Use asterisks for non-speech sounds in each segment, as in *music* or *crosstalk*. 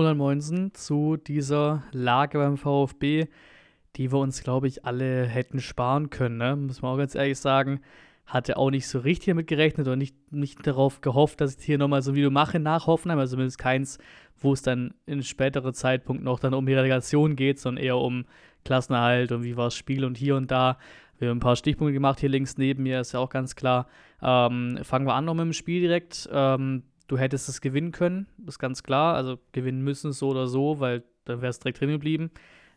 Und dann Moinsen zu dieser Lage beim VfB, die wir uns, glaube ich, alle hätten sparen können. Ne? Muss man auch ganz ehrlich sagen. Hatte auch nicht so richtig damit gerechnet oder nicht, nicht darauf gehofft, dass ich hier nochmal so ein Video mache nach Hoffenheim. Also zumindest keins, wo es dann in späteren Zeitpunkt noch dann um die Relegation geht, sondern eher um Klassenerhalt und wie war das Spiel und hier und da. Wir haben ein paar Stichpunkte gemacht hier links neben mir, ist ja auch ganz klar. Ähm, fangen wir an noch mit dem Spiel direkt. Ähm, du hättest es gewinnen können, ist ganz klar. Also gewinnen müssen so oder so, weil dann wäre es direkt drin geblieben.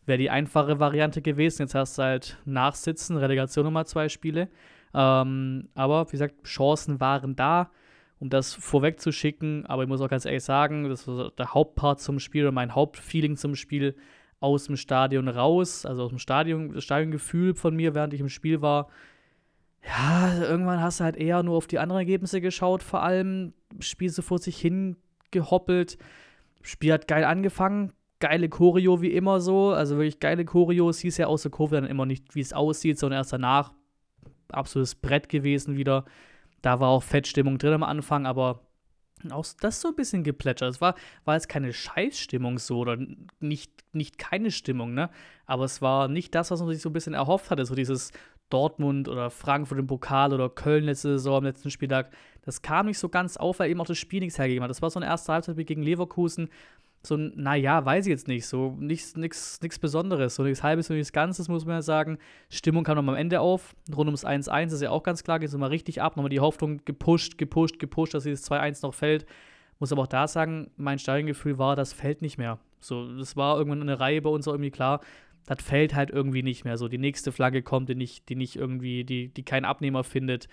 Wäre die einfache Variante gewesen. Jetzt hast du halt Nachsitzen, Relegation nochmal zwei Spiele. Ähm, aber wie gesagt, Chancen waren da, um das vorwegzuschicken. Aber ich muss auch ganz ehrlich sagen, das war der Hauptpart zum Spiel oder mein Hauptfeeling zum Spiel aus dem Stadion raus, also aus dem Stadion, Stadiongefühl von mir, während ich im Spiel war. Ja, irgendwann hast du halt eher nur auf die anderen Ergebnisse geschaut, vor allem. Spiel so vor sich hin gehoppelt. Spiel hat geil angefangen, geile Choreo wie immer so, also wirklich geile Choreo. Es hieß ja aus der Kurve dann immer nicht, wie es aussieht, sondern erst danach absolutes Brett gewesen wieder. Da war auch Fettstimmung drin am Anfang, aber auch das so ein bisschen geplätschert. Es war, war jetzt keine Scheißstimmung so oder nicht, nicht keine Stimmung, ne? Aber es war nicht das, was man sich so ein bisschen erhofft hatte. So dieses Dortmund oder Frankfurt im Pokal oder Köln letzte Saison am letzten Spieltag. Das kam nicht so ganz auf, weil eben auch das Spiel nichts hergegeben hat. Das war so eine erste Halbzeit gegen Leverkusen so ein, naja, weiß ich jetzt nicht, so nichts, nichts, Besonderes, so nichts Halbes und nichts Ganzes, muss man ja sagen. Stimmung kam nochmal am Ende auf, rund ums 1-1 ist ja auch ganz klar, geht es nochmal richtig ab, nochmal die Hoffnung gepusht, gepusht, gepusht, dass dieses 2-1 noch fällt. Muss aber auch da sagen, mein Stadiongefühl war, das fällt nicht mehr. So, das war irgendwann eine Reihe bei uns auch irgendwie klar, das fällt halt irgendwie nicht mehr. So, die nächste Flagge kommt, die nicht, die nicht irgendwie, die, die keinen Abnehmer findet,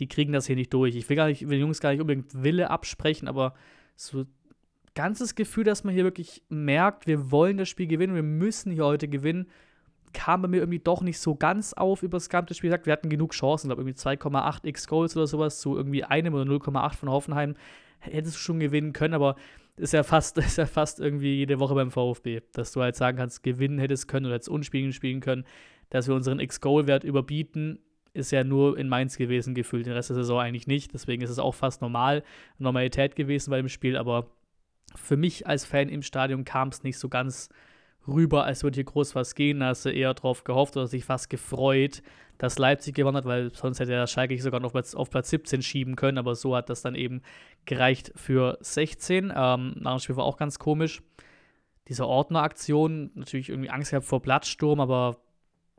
die kriegen das hier nicht durch. Ich will gar nicht, will Jungs gar nicht unbedingt Wille absprechen, aber so ganzes Gefühl, dass man hier wirklich merkt, wir wollen das Spiel gewinnen, wir müssen hier heute gewinnen, kam bei mir irgendwie doch nicht so ganz auf über das gesamte Spiel. Wir hatten genug Chancen, glaube irgendwie 2,8 x Goals oder sowas zu irgendwie einem oder 0,8 von Hoffenheim. Hättest du schon gewinnen können, aber ist ja fast, *laughs* ist ja fast irgendwie jede Woche beim VfB, dass du halt sagen kannst, gewinnen hättest können oder jetzt unspielen spielen können, dass wir unseren X-Goal-Wert überbieten, ist ja nur in Mainz gewesen, gefühlt, den Rest der Saison eigentlich nicht. Deswegen ist es auch fast normal, Normalität gewesen bei dem Spiel, aber für mich als Fan im Stadion kam es nicht so ganz rüber, als würde hier groß was gehen. Da hast du eher drauf gehofft oder sich fast gefreut, dass Leipzig gewonnen hat, weil sonst hätte der Schalke sogar noch auf Platz 17 schieben können, aber so hat das dann eben gereicht für 16. Ähm, nach dem Spiel war auch ganz komisch. Diese Ordneraktion, natürlich irgendwie Angst gehabt vor Platzsturm, aber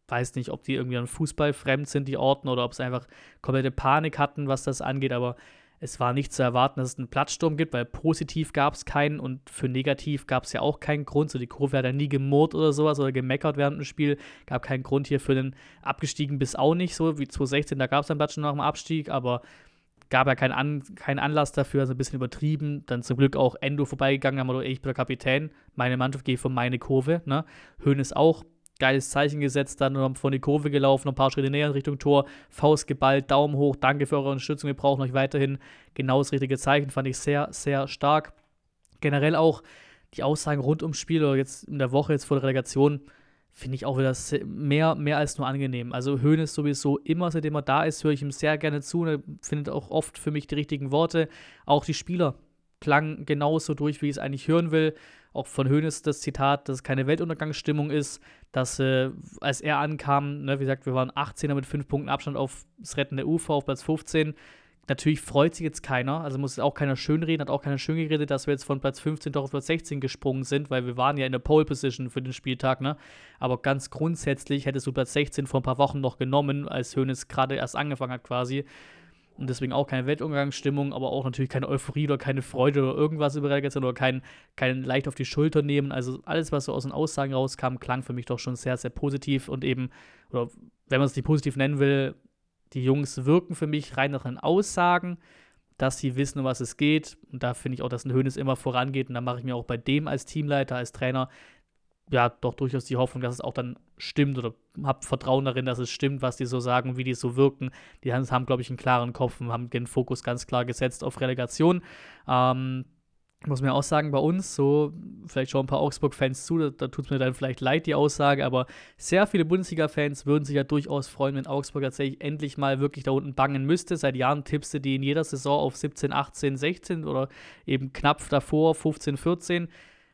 weiß nicht, ob die irgendwie an Fußball fremd sind, die Ordner, oder ob sie einfach komplette Panik hatten, was das angeht, aber es war nicht zu erwarten, dass es einen Platzsturm gibt, weil positiv gab es keinen und für negativ gab es ja auch keinen Grund. So die Kurve hat ja nie gemurrt oder sowas oder gemeckert während dem Spiel. Gab keinen Grund hier für den Abgestiegen bis auch nicht, so wie 2016, da gab es einen Platzsturm nach dem Abstieg, aber gab ja keinen, An keinen Anlass dafür, also ein bisschen übertrieben. Dann zum Glück auch Endo vorbeigegangen, haben wir ich bin der Kapitän, meine Mannschaft geht von meine Kurve. Ne? Höhn ist auch geiles Zeichen gesetzt, dann vor die Kurve gelaufen, ein paar Schritte näher in Richtung Tor, Faust geballt, Daumen hoch, danke für eure Unterstützung, wir brauchen euch weiterhin. Genau das richtige Zeichen, fand ich sehr, sehr stark. Generell auch die Aussagen rund ums Spiel oder jetzt in der Woche, jetzt vor der Relegation, finde ich auch wieder mehr, mehr als nur angenehm. Also Höhn ist sowieso immer, seitdem er da ist, höre ich ihm sehr gerne zu und er findet auch oft für mich die richtigen Worte. Auch die Spieler klang genauso durch, wie ich es eigentlich hören will. Auch von Hoeneß das Zitat, dass es keine Weltuntergangsstimmung ist, dass äh, als er ankam, ne, wie gesagt, wir waren 18er mit 5 Punkten Abstand auf das rettende Ufer, auf Platz 15. Natürlich freut sich jetzt keiner, also muss auch keiner schönreden, hat auch keiner schön geredet, dass wir jetzt von Platz 15 doch auf Platz 16 gesprungen sind, weil wir waren ja in der Pole Position für den Spieltag, ne? Aber ganz grundsätzlich hättest du Platz 16 vor ein paar Wochen noch genommen, als Hoeneß gerade erst angefangen hat quasi. Und deswegen auch keine Weltumgangsstimmung, aber auch natürlich keine Euphorie oder keine Freude oder irgendwas über Relegation oder kein, kein leicht auf die Schulter nehmen. Also alles, was so aus den Aussagen rauskam, klang für mich doch schon sehr, sehr positiv und eben, oder wenn man es nicht positiv nennen will, die Jungs wirken für mich rein nach den Aussagen, dass sie wissen, um was es geht. Und da finde ich auch, dass ein Höhnes immer vorangeht. Und da mache ich mir auch bei dem als Teamleiter, als Trainer ja doch durchaus die Hoffnung, dass es auch dann stimmt oder habe Vertrauen darin, dass es stimmt, was die so sagen wie die so wirken. Die haben, glaube ich, einen klaren Kopf und haben den Fokus ganz klar gesetzt auf Relegation. Ähm, muss man auch sagen, bei uns, so, vielleicht schon ein paar Augsburg-Fans zu, da, da tut es mir dann vielleicht leid, die Aussage, aber sehr viele Bundesliga-Fans würden sich ja durchaus freuen, wenn Augsburg tatsächlich endlich mal wirklich da unten bangen müsste. Seit Jahren tippst du die in jeder Saison auf 17, 18, 16 oder eben knapp davor, 15, 14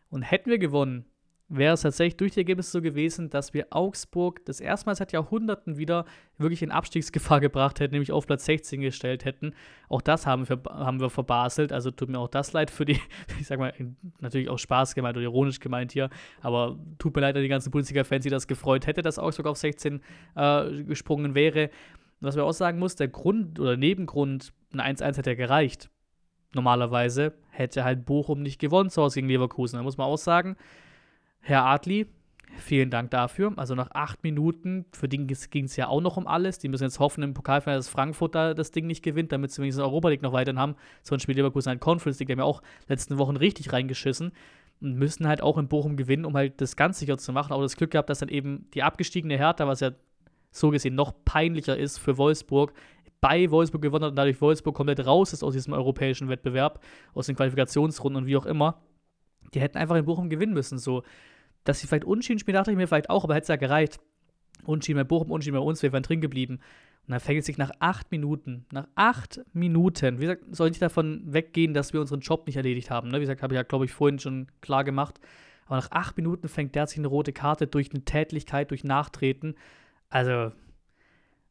Und hätten wir gewonnen, wäre es tatsächlich durch die Ergebnisse so gewesen, dass wir Augsburg das erste Mal seit Jahrhunderten wieder wirklich in Abstiegsgefahr *laughs* gebracht hätten, nämlich auf Platz 16 gestellt hätten. Auch das haben wir, haben wir verbaselt, also tut mir auch das leid für die, *laughs* ich sag mal, natürlich auch Spaß gemeint oder ironisch gemeint hier, aber tut mir leid an die ganzen Bundesliga-Fans, die das gefreut hätte, dass Augsburg auf 16 äh, gesprungen wäre. was man auch sagen muss, der Grund oder Nebengrund, ein 1-1 hätte ja gereicht. Normalerweise hätte halt Bochum nicht gewonnen zu Hause gegen Leverkusen. Da muss man auch sagen, Herr Adli, vielen Dank dafür. Also nach acht Minuten, für den ging es ja auch noch um alles. Die müssen jetzt hoffen im Pokalfinale, dass Frankfurt da das Ding nicht gewinnt, damit sie wenigstens Europa League noch weiterhin haben. Sonst spielt Leverkusen halt Conference League, die haben ja auch letzten Wochen richtig reingeschissen und müssen halt auch in Bochum gewinnen, um halt das ganz sicher zu machen. Aber das Glück gehabt, dass dann eben die abgestiegene Hertha, was ja so gesehen noch peinlicher ist für Wolfsburg, bei Wolfsburg gewonnen hat und dadurch Wolfsburg komplett raus ist aus diesem europäischen Wettbewerb, aus den Qualifikationsrunden und wie auch immer. Die hätten einfach in Bochum gewinnen müssen. So, dass sie vielleicht unschieden spielen, dachte ich mir vielleicht auch, aber hätte es ja gereicht. Unschieden bei Bochum, unschieden bei uns, wir wären drin geblieben. Und dann fängt es sich nach acht Minuten, nach acht Minuten, wie gesagt, soll nicht davon weggehen, dass wir unseren Job nicht erledigt haben. Ne? Wie gesagt, habe ich ja, glaube ich, vorhin schon klar gemacht. Aber nach acht Minuten fängt der sich eine rote Karte durch eine Tätlichkeit, durch Nachtreten. Also,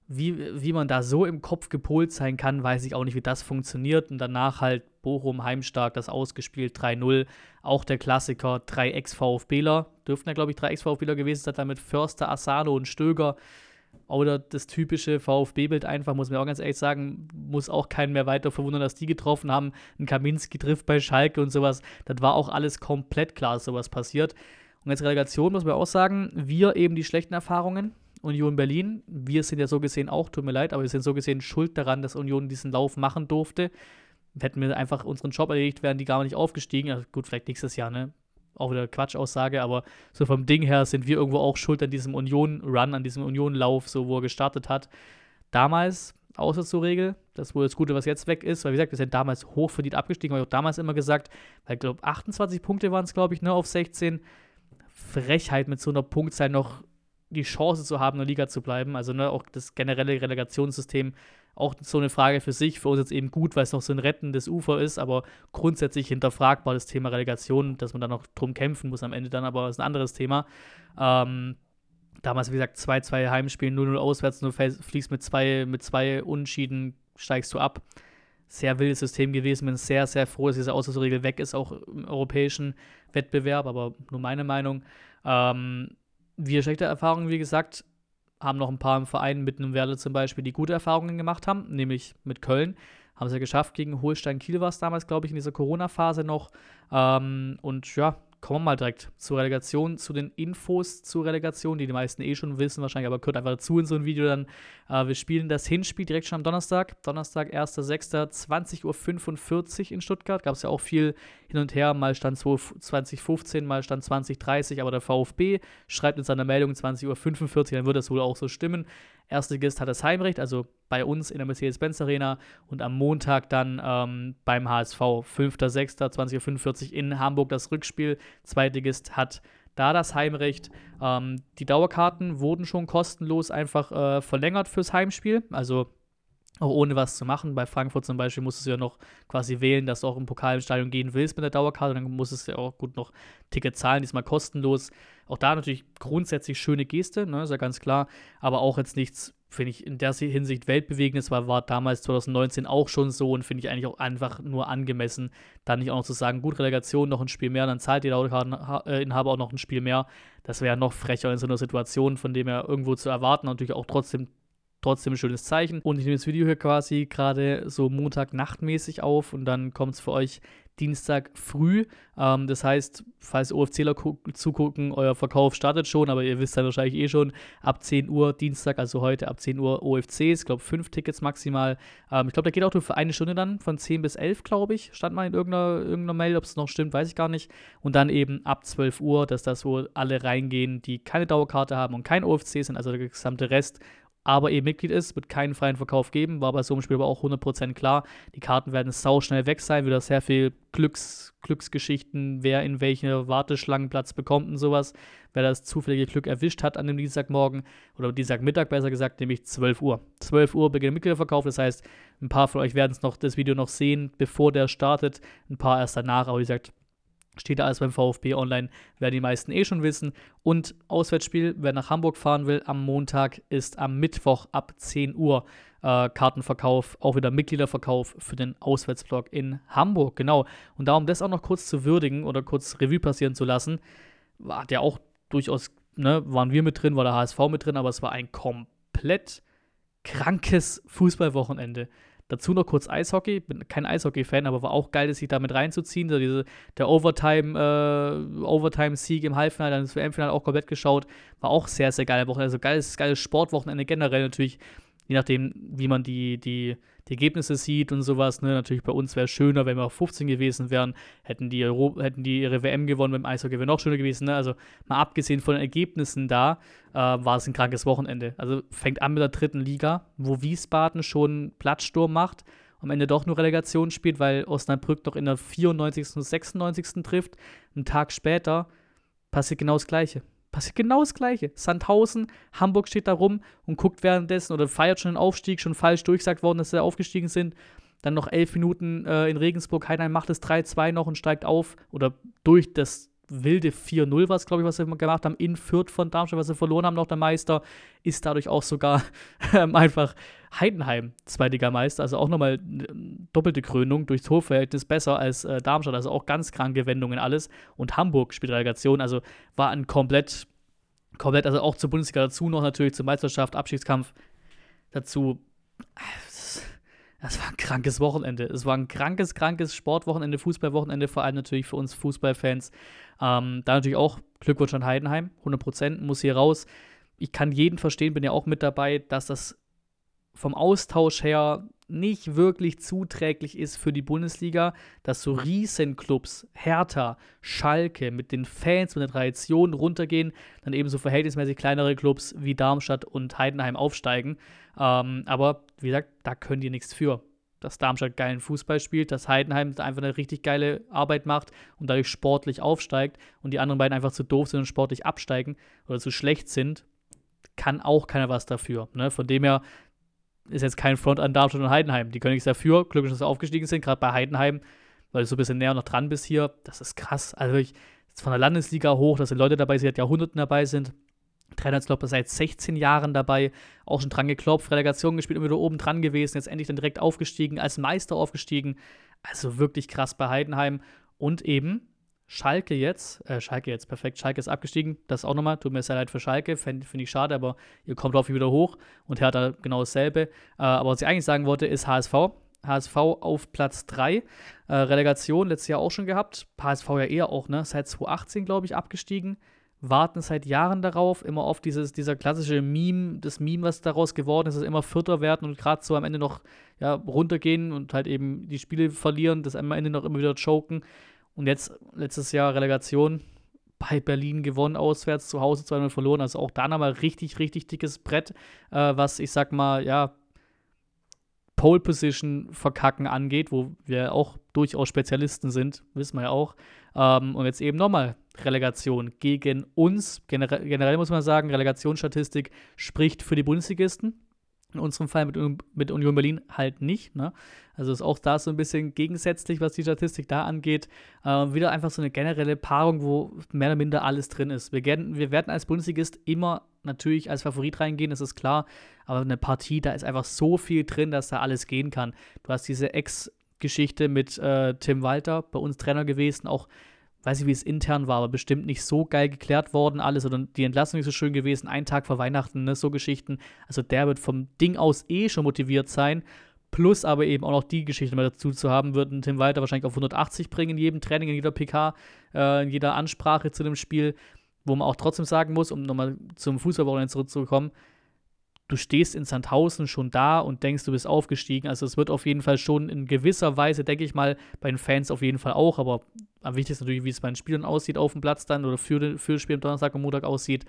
wie, wie man da so im Kopf gepolt sein kann, weiß ich auch nicht, wie das funktioniert. Und danach halt Bochum heimstark, das ausgespielt, 3-0. Auch der Klassiker, 3 Ex-VfBler. Dürften ja, glaube ich, 3 Ex-VfBler gewesen sein, damit Förster, Asano und Stöger. Oder das typische VfB-Bild einfach, muss man auch ganz ehrlich sagen, muss auch keinen mehr weiter verwundern, dass die getroffen haben. Ein Kaminski trifft bei Schalke und sowas. Das war auch alles komplett klar, dass sowas passiert. Und als Relegation muss man auch sagen, wir eben die schlechten Erfahrungen Union Berlin. Wir sind ja so gesehen auch, tut mir leid, aber wir sind so gesehen schuld daran, dass Union diesen Lauf machen durfte. Hätten wir einfach unseren Job erledigt, wären die gar nicht aufgestiegen. Also gut, vielleicht nächstes Jahr, ne? Auch wieder Quatschaussage, aber so vom Ding her sind wir irgendwo auch schuld an diesem Union-Run, an diesem Union-Lauf, so wo er gestartet hat. Damals, außer zur Regel, das wohl das Gute, was jetzt weg ist, weil wie gesagt, wir sind damals hochverdient abgestiegen, habe ich auch damals immer gesagt, weil ich glaube, 28 Punkte waren es, glaube ich, ne, auf 16. Frechheit mit so einer Punktzahl noch die Chance zu haben, in der Liga zu bleiben. Also ne, auch das generelle Relegationssystem auch so eine Frage für sich. Für uns jetzt eben gut, weil es noch so ein rettendes Ufer ist, aber grundsätzlich hinterfragbar das Thema Relegation, dass man da noch drum kämpfen muss am Ende dann, aber das ist ein anderes Thema. Ähm, damals, wie gesagt, 2-2 Heimspiel, 0-0 auswärts, du fliegst mit zwei, mit zwei Unschieden, steigst du ab. Sehr wildes System gewesen, bin sehr, sehr froh, dass diese Auswärtsregel weg ist, auch im europäischen Wettbewerb, aber nur meine Meinung. Ähm, wir schlechte Erfahrungen, wie gesagt, haben noch ein paar im Verein mit einem Werder zum Beispiel, die gute Erfahrungen gemacht haben, nämlich mit Köln. Haben sie ja geschafft gegen Holstein Kiel war es damals, glaube ich, in dieser Corona-Phase noch. Ähm, und ja, kommen wir mal direkt zur Relegation, zu den Infos zur Relegation, die die meisten eh schon wissen wahrscheinlich, aber gehört einfach dazu in so ein Video dann. Äh, wir spielen das Hinspiel direkt schon am Donnerstag. Donnerstag, 1.6., 20.45 Uhr in Stuttgart. Gab es ja auch viel hin und her. Mal stand 2015, mal stand 2030, aber der VfB schreibt in seiner Meldung 20.45 Uhr, dann wird das wohl auch so stimmen. Erstligist hat das Heimrecht, also bei uns in der Mercedes-Benz Arena und am Montag dann ähm, beim HSV, 5.6.2045 Uhr in Hamburg das Rückspiel. Zweitligist hat da das Heimrecht. Ähm, die Dauerkarten wurden schon kostenlos einfach äh, verlängert fürs Heimspiel, also auch ohne was zu machen. Bei Frankfurt zum Beispiel musstest du ja noch quasi wählen, dass du auch im Pokal im Stadion gehen willst mit der Dauerkarte. Dann musstest du ja auch gut noch Ticket zahlen, diesmal kostenlos. Auch da natürlich grundsätzlich schöne Geste, ne, ist ja ganz klar. Aber auch jetzt nichts, finde ich, in der Hinsicht weltbewegendes, weil war damals 2019 auch schon so und finde ich eigentlich auch einfach nur angemessen, da nicht auch noch zu sagen, gut, Relegation, noch ein Spiel mehr, dann zahlt die Dauerkarteninhaber auch noch ein Spiel mehr. Das wäre noch frecher in so einer Situation, von dem er irgendwo zu erwarten, natürlich auch trotzdem trotzdem ein schönes Zeichen. Und ich nehme das Video hier quasi gerade so Montag-Nachtmäßig auf und dann kommt es für euch Dienstag früh. Ähm, das heißt, falls OFCler zugucken, euer Verkauf startet schon, aber ihr wisst dann wahrscheinlich eh schon, ab 10 Uhr Dienstag, also heute ab 10 Uhr OFCs, ich glaube fünf Tickets maximal. Ähm, ich glaube, da geht auch nur für eine Stunde dann, von 10 bis 11, glaube ich, stand mal in irgendeiner, irgendeiner Mail, ob es noch stimmt, weiß ich gar nicht. Und dann eben ab 12 Uhr, dass das wohl alle reingehen, die keine Dauerkarte haben und kein OFC sind, also der gesamte Rest aber eben Mitglied ist, wird keinen freien Verkauf geben, war bei so einem Spiel aber auch 100% klar. Die Karten werden sau schnell weg sein, wieder sehr viel Glücks, Glücksgeschichten, wer in welche Warteschlangenplatz bekommt und sowas, wer das zufällige Glück erwischt hat an dem Dienstagmorgen oder Dienstagmittag besser gesagt, nämlich 12 Uhr. 12 Uhr beginnt der Mitgliederverkauf, das heißt, ein paar von euch werden es noch das Video noch sehen, bevor der startet, ein paar erst danach, aber wie gesagt, Steht da alles beim VfB online, werden die meisten eh schon wissen. Und Auswärtsspiel, wer nach Hamburg fahren will, am Montag ist am Mittwoch ab 10 Uhr äh, Kartenverkauf, auch wieder Mitgliederverkauf für den Auswärtsblock in Hamburg. Genau. Und darum das auch noch kurz zu würdigen oder kurz Revue passieren zu lassen, war der auch durchaus, ne, waren wir mit drin, war der HSV mit drin, aber es war ein komplett krankes Fußballwochenende. Dazu noch kurz Eishockey. Bin kein Eishockey-Fan, aber war auch geil, sich damit reinzuziehen. So diese, der Overtime, äh, Overtime-Sieg im Halbfinale, dann das WM-Finale auch komplett geschaut. War auch sehr, sehr geil. Also geiles, geiles Sportwochenende generell natürlich. Je nachdem, wie man die, die, die Ergebnisse sieht und sowas. Ne? Natürlich bei uns wäre es schöner, wenn wir auf 15 gewesen wären. Hätten die, Euro hätten die ihre WM gewonnen beim Eishockey, wäre noch schöner gewesen. Ne? Also mal abgesehen von den Ergebnissen da, äh, war es ein krankes Wochenende. Also fängt an mit der dritten Liga, wo Wiesbaden schon Platzsturm macht. Am Ende doch nur Relegation spielt, weil Osnabrück doch in der 94. und 96. trifft. Einen Tag später passiert genau das Gleiche. Passiert genau das Gleiche. Sandhausen, Hamburg steht da rum und guckt währenddessen oder feiert schon den Aufstieg, schon falsch durchgesagt worden, dass sie aufgestiegen sind. Dann noch elf Minuten äh, in Regensburg. Heidenheim macht es 3-2 noch und steigt auf. Oder durch das wilde 4-0 war es, glaube ich, was sie gemacht haben, in Fürth von Darmstadt, was sie verloren haben, noch der Meister, ist dadurch auch sogar *laughs* ähm, einfach Heidenheim Zweitligameister, also auch nochmal doppelte Krönung durch Torverhältnis besser als äh, Darmstadt, also auch ganz kranke Wendungen alles. Und Hamburg spielt Relegation, also war ein komplett, komplett, also auch zur Bundesliga dazu noch natürlich zur Meisterschaft, Abschiedskampf dazu. Das war ein krankes Wochenende. Es war ein krankes, krankes Sportwochenende, Fußballwochenende, vor allem natürlich für uns Fußballfans. Ähm, da natürlich auch Glückwunsch an Heidenheim, 100% muss hier raus. Ich kann jeden verstehen, bin ja auch mit dabei, dass das vom Austausch her nicht wirklich zuträglich ist für die Bundesliga, dass so Riesenclubs, Hertha, Schalke mit den Fans, mit den Traditionen runtergehen, dann eben so verhältnismäßig kleinere Clubs wie Darmstadt und Heidenheim aufsteigen. Ähm, aber wie gesagt, da können die nichts für. Dass Darmstadt geilen Fußball spielt, dass Heidenheim einfach eine richtig geile Arbeit macht und dadurch sportlich aufsteigt und die anderen beiden einfach zu doof sind und sportlich absteigen oder zu schlecht sind, kann auch keiner was dafür. Ne? Von dem her ist jetzt kein Front an Darmstadt und Heidenheim. Die können nichts dafür. Glücklich, dass sie aufgestiegen sind, gerade bei Heidenheim, weil du so ein bisschen näher noch dran bist hier. Das ist krass. Also ich, von der Landesliga hoch, dass die Leute dabei sind, die seit Jahrhunderten dabei sind. Trainer ist, seit 16 Jahren dabei, auch schon dran geklopft, Relegation gespielt und wieder oben dran gewesen, jetzt endlich dann direkt aufgestiegen, als Meister aufgestiegen. Also wirklich krass bei Heidenheim. Und eben Schalke jetzt, äh, Schalke jetzt, perfekt, Schalke ist abgestiegen, das auch nochmal, tut mir sehr leid für Schalke, finde find ich schade, aber ihr kommt auf wieder hoch. Und Hertha genau dasselbe. Äh, aber was ich eigentlich sagen wollte, ist HSV. HSV auf Platz 3, äh, Relegation letztes Jahr auch schon gehabt, HSV ja eher auch, ne, seit 2018, glaube ich, abgestiegen, warten seit Jahren darauf, immer auf dieses, dieser klassische Meme, das Meme, was daraus geworden ist, dass immer Vierter werden und gerade so am Ende noch ja, runtergehen und halt eben die Spiele verlieren, das am Ende noch immer wieder choken. Und jetzt letztes Jahr Relegation bei Berlin gewonnen, auswärts, zu Hause 2-0 verloren. Also auch da nochmal richtig, richtig dickes Brett, äh, was ich sag mal, ja, Pole Position verkacken angeht, wo wir auch durchaus Spezialisten sind, wissen wir ja auch. Ähm, und jetzt eben nochmal Relegation gegen uns. Generell, generell muss man sagen, Relegationsstatistik spricht für die Bundesligisten. In unserem Fall mit, mit Union Berlin halt nicht. Ne? Also ist auch da so ein bisschen gegensätzlich, was die Statistik da angeht. Äh, wieder einfach so eine generelle Paarung, wo mehr oder minder alles drin ist. Wir, werden, wir werden als Bundesligist immer natürlich als Favorit reingehen, das ist klar. Aber eine Partie, da ist einfach so viel drin, dass da alles gehen kann. Du hast diese Ex-Geschichte mit äh, Tim Walter, bei uns Trainer gewesen, auch weiß ich, wie es intern war, aber bestimmt nicht so geil geklärt worden, alles, oder die Entlassung nicht so schön gewesen, ein Tag vor Weihnachten, ne, so Geschichten. Also der wird vom Ding aus eh schon motiviert sein. Plus aber eben auch noch die Geschichte mal dazu zu haben, wird Tim Walter wahrscheinlich auf 180 bringen in jedem Training, in jeder PK, äh, in jeder Ansprache zu dem Spiel, wo man auch trotzdem sagen muss, um nochmal zum Fußballwochenende zurückzukommen, du stehst in Sandhausen schon da und denkst, du bist aufgestiegen. Also es wird auf jeden Fall schon in gewisser Weise, denke ich mal, bei den Fans auf jeden Fall auch, aber am wichtigsten natürlich, wie es bei den Spielern aussieht auf dem Platz dann oder für, für das Spiel am Donnerstag und Montag aussieht.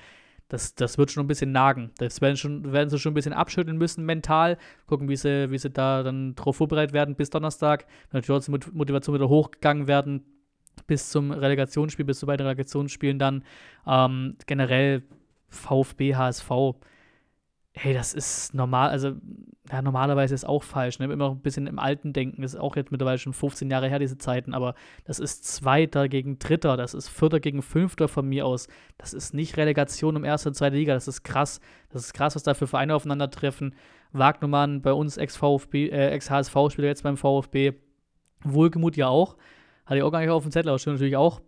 Das, das wird schon ein bisschen nagen. Das werden, schon, werden sie schon ein bisschen abschütteln müssen mental. Gucken, wie sie, wie sie da dann drauf vorbereitet werden bis Donnerstag. Natürlich trotzdem Motivation wieder hochgegangen werden bis zum Relegationsspiel, bis zu beiden Relegationsspielen dann. Ähm, generell VfB, HSV hey, das ist normal, also ja, normalerweise ist auch falsch, ne? Immer noch ein bisschen im alten Denken, das ist auch jetzt mittlerweile schon 15 Jahre her, diese Zeiten, aber das ist Zweiter gegen Dritter, das ist Vierter gegen Fünfter von mir aus. Das ist nicht Relegation um erste und zweite Liga, das ist krass. Das ist krass, was da für Vereine aufeinandertreffen. Wagnumann, bei uns Ex-VfB, äh, Ex-HSV-Spieler jetzt beim VfB. Wohlgemut ja auch. Hatte ich auch gar nicht auf dem Zettel, aber stimmt natürlich auch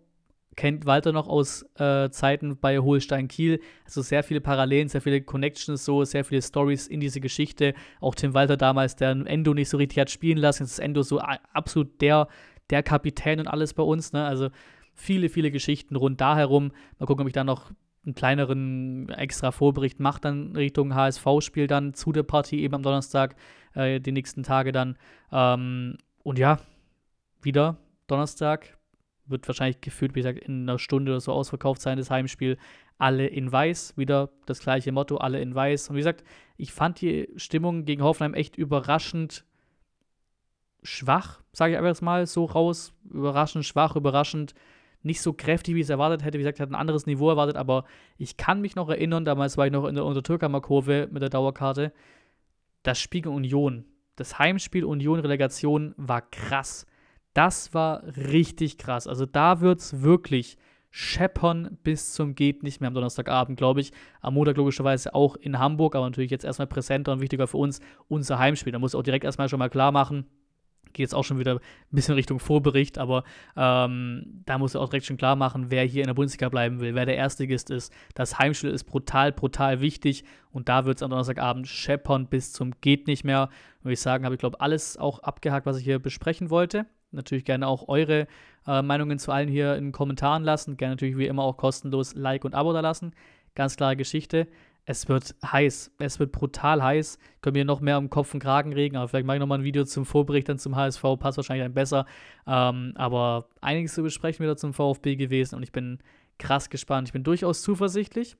kennt Walter noch aus äh, Zeiten bei Holstein Kiel. Also sehr viele Parallelen, sehr viele Connections, so sehr viele Stories in diese Geschichte. Auch Tim Walter damals, der Endo nicht so richtig hat spielen lassen. Jetzt ist Endo so absolut der, der Kapitän und alles bei uns. Ne? Also viele, viele Geschichten rund da herum. Mal gucken, ob ich da noch einen kleineren extra Vorbericht mache, dann Richtung HSV-Spiel dann zu der Partie eben am Donnerstag, äh, die nächsten Tage dann. Ähm, und ja, wieder Donnerstag, wird wahrscheinlich gefühlt, wie gesagt, in einer Stunde oder so ausverkauft sein, das Heimspiel. Alle in weiß, wieder das gleiche Motto, alle in weiß. Und wie gesagt, ich fand die Stimmung gegen Hoffenheim echt überraschend schwach, sage ich einfach mal so raus. Überraschend schwach, überraschend nicht so kräftig, wie ich es erwartet hätte. Wie gesagt, ich hatte ein anderes Niveau erwartet, aber ich kann mich noch erinnern, damals war ich noch in der Untertürkheimer Kurve mit der Dauerkarte. Das Spiel gegen Union, das Heimspiel Union-Relegation war krass. Das war richtig krass. Also da wird es wirklich scheppern bis zum geht nicht mehr am Donnerstagabend, glaube ich. Am Montag logischerweise auch in Hamburg, aber natürlich jetzt erstmal präsenter und wichtiger für uns unser Heimspiel. Da muss ich auch direkt erstmal schon mal klar machen. Geht jetzt auch schon wieder ein bisschen Richtung Vorbericht, aber ähm, da muss ich auch direkt schon klar machen, wer hier in der Bundesliga bleiben will, wer der Erstligist ist. Das Heimspiel ist brutal, brutal wichtig und da wird es am Donnerstagabend scheppern bis zum geht nicht mehr. Würde ich sagen, habe ich glaube alles auch abgehakt, was ich hier besprechen wollte natürlich gerne auch eure äh, Meinungen zu allen hier in den Kommentaren lassen. Gerne natürlich wie immer auch kostenlos Like und Abo da lassen. Ganz klare Geschichte. Es wird heiß. Es wird brutal heiß. Können wir noch mehr um Kopf und Kragen regen, aber vielleicht mache ich nochmal ein Video zum Vorbericht dann zum HSV. Passt wahrscheinlich dann besser. Ähm, aber einiges zu besprechen wieder zum VfB gewesen und ich bin krass gespannt. Ich bin durchaus zuversichtlich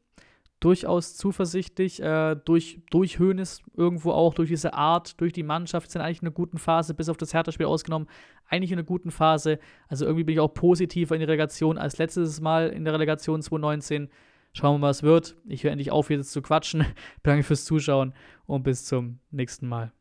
durchaus zuversichtlich, äh, durch, durch Hoeneß irgendwo auch, durch diese Art, durch die Mannschaft, sind eigentlich in einer guten Phase, bis auf das Hertha-Spiel ausgenommen, eigentlich in einer guten Phase. Also irgendwie bin ich auch positiver in die Relegation als letztes Mal in der Relegation 2019. Schauen wir mal, was wird. Ich höre endlich auf, jetzt zu quatschen. *laughs* Danke fürs Zuschauen und bis zum nächsten Mal.